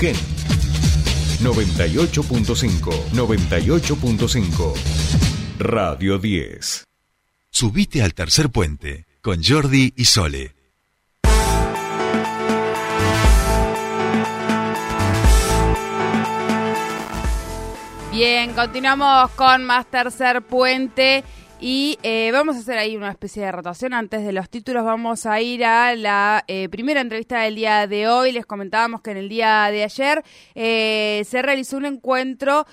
Ken 98.5 98.5 Radio 10 Subite al tercer puente con Jordi y Sole. Bien, continuamos con más tercer puente. Y eh, vamos a hacer ahí una especie de rotación. Antes de los títulos vamos a ir a la eh, primera entrevista del día de hoy. Les comentábamos que en el día de ayer eh, se realizó un encuentro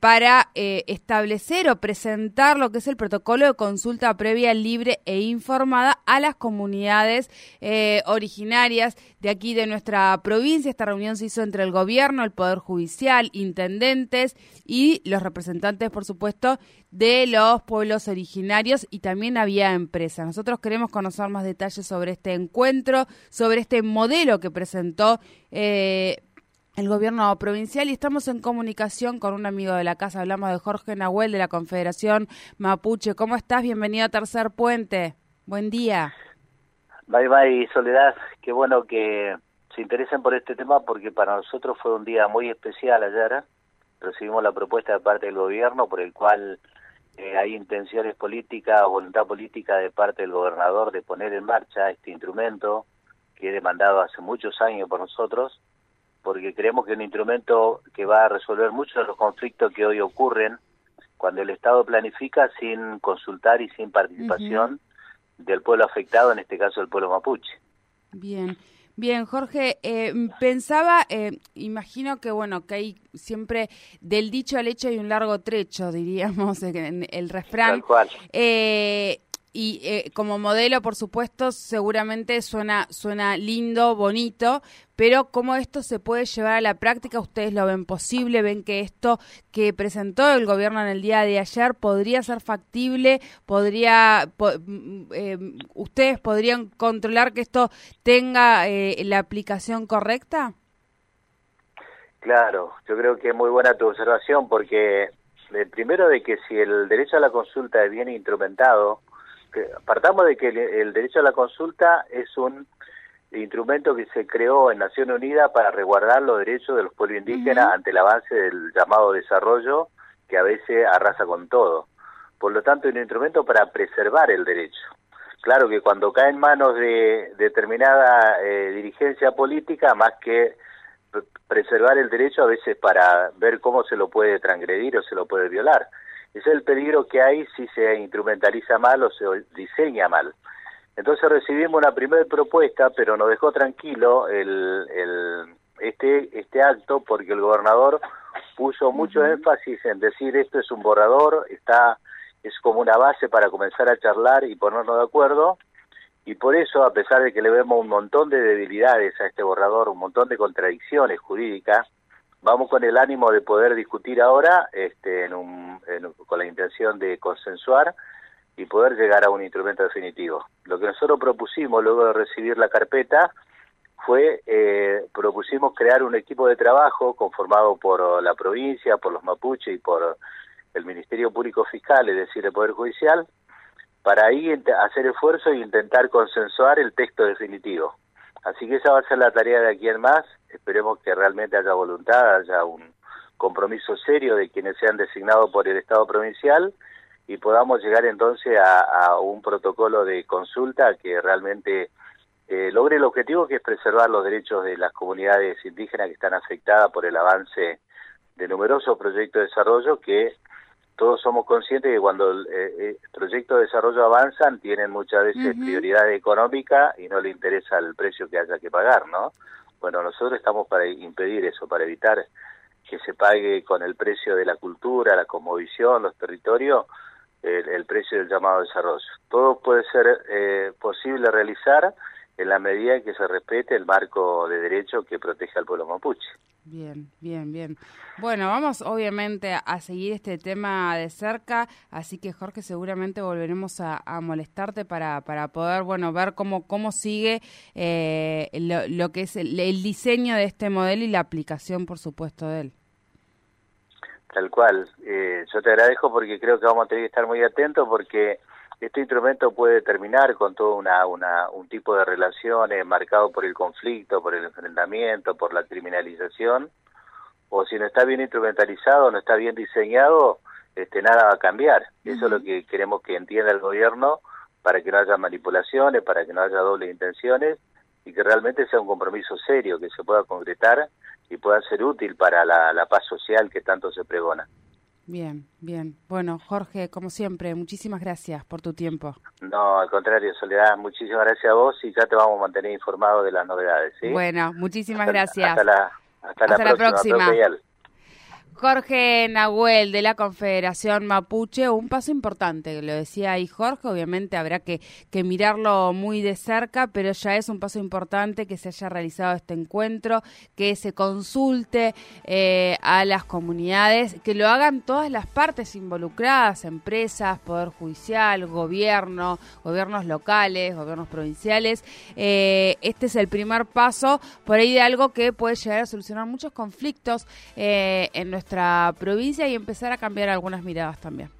para establecer o presentar lo que es el protocolo de consulta previa libre e informada a las comunidades originarias de aquí de nuestra provincia. Esta reunión se hizo entre el gobierno, el Poder Judicial, intendentes y los representantes, por supuesto, de los pueblos originarios y también había empresas. Nosotros queremos conocer más detalles sobre este encuentro, sobre este modelo que presentó eh, el gobierno provincial y estamos en comunicación con un amigo de la casa. Hablamos de Jorge Nahuel de la Confederación Mapuche. ¿Cómo estás? Bienvenido a Tercer Puente. Buen día. Bye bye, Soledad. Qué bueno que se interesen por este tema porque para nosotros fue un día muy especial ayer. Recibimos la propuesta de parte del gobierno por el cual eh, hay intenciones políticas o voluntad política de parte del gobernador de poner en marcha este instrumento que he demandado hace muchos años por nosotros, porque creemos que es un instrumento que va a resolver muchos de los conflictos que hoy ocurren cuando el Estado planifica sin consultar y sin participación del pueblo afectado, en este caso el pueblo mapuche. Bien. Bien, Jorge, eh, pensaba, eh, imagino que bueno, que hay siempre del dicho al hecho hay un largo trecho, diríamos, en el refrán. Tal cual. Eh, y eh, como modelo, por supuesto, seguramente suena, suena lindo, bonito, pero cómo esto se puede llevar a la práctica, ustedes lo ven posible, ven que esto que presentó el gobierno en el día de ayer podría ser factible, podría, mm, eh, ustedes podrían controlar que esto tenga eh, la aplicación correcta. Claro, yo creo que es muy buena tu observación porque primero de que si el derecho a la consulta es bien instrumentado, partamos de que el, derecho a la consulta es un instrumento que se creó en Naciones Unidas para resguardar los derechos de los pueblos indígenas ante el avance del llamado desarrollo que a veces arrasa con todo. Por lo tanto, es un instrumento para preservar el derecho. Claro que cuando cae en manos de determinada eh, dirigencia política, más que preservar el derecho, a veces para ver cómo se lo puede transgredir o se lo puede violar. Es el peligro que hay si se instrumentaliza mal o se diseña mal. Entonces recibimos una primera propuesta, pero nos dejó tranquilo el, el, este, este acto porque el gobernador puso mucho énfasis en decir esto es un borrador, está es como una base para comenzar a charlar y ponernos de acuerdo y por eso a pesar de que le vemos un montón de debilidades a este borrador, un montón de contradicciones jurídicas, vamos con el ánimo de poder discutir ahora este, en un, con la intención de consensuar y poder llegar a un instrumento definitivo. Lo que nosotros propusimos luego de recibir la carpeta fue, eh, propusimos crear un equipo de trabajo conformado por la provincia, por los mapuches y por el Ministerio Público Fiscal, es decir, el Poder Judicial, para ahí hacer esfuerzo e intentar consensuar el texto definitivo. Así que esa va a ser la tarea de aquí en más. Esperemos que realmente haya voluntad, haya un compromiso serio de quienes sean designados por el Estado provincial y podamos llegar entonces a, un protocolo de consulta que realmente eh, logre el objetivo que es preservar los derechos de las comunidades indígenas que están afectadas por el avance de numerosos proyectos de desarrollo que todos somos conscientes que cuando el, eh, proyectos de desarrollo avanzan tienen muchas veces prioridad económica y no le interesa el precio que haya que pagar, ¿no? Bueno, nosotros estamos para impedir eso, para evitar que se pague con el precio de la cultura, la cosmovisión, los territorios, el, precio del llamado desarrollo. Todo puede ser eh, posible realizar en la medida en que se respete el marco de derecho que protege al pueblo mapuche. Bien, bien, bien. Bueno, vamos obviamente a, seguir este tema de cerca, así que Jorge seguramente volveremos a, molestarte para, para poder, bueno, ver cómo, cómo sigue eh, lo, que es el, diseño de este modelo y la aplicación, por supuesto, de él. Tal cual. Eh, yo te agradezco porque creo que vamos a tener que estar muy atentos porque este instrumento puede terminar con todo una, una, un tipo de relaciones marcado por el conflicto, por el enfrentamiento, por la criminalización, o si no está bien instrumentalizado, no está bien diseñado, este, nada va a cambiar. Eso es lo que queremos que entienda el gobierno para que no haya manipulaciones, para que no haya dobles intenciones y que realmente sea un compromiso serio, que se pueda concretar y pueda ser útil para la paz social que tanto se pregona. Bien, bien. Bueno, Jorge, como siempre, muchísimas gracias por tu tiempo. No, al contrario, Soledad, muchísimas gracias a vos y ya te vamos a mantener informado de las novedades. ¿sí? Bueno, muchísimas gracias. Hasta la, hasta la próxima. Jorge Nahuel de la Confederación Mapuche, un paso importante, lo decía ahí Jorge, obviamente habrá que, mirarlo muy de cerca, pero ya es un paso importante que se haya realizado este encuentro, que se consulte eh, a las comunidades, que lo hagan todas las partes involucradas, empresas, Poder Judicial, gobierno, gobiernos locales, gobiernos provinciales. Eh, este es el primer paso por ahí de algo que puede llegar a solucionar muchos conflictos eh, en nuestra provincia y empezar a cambiar algunas miradas también.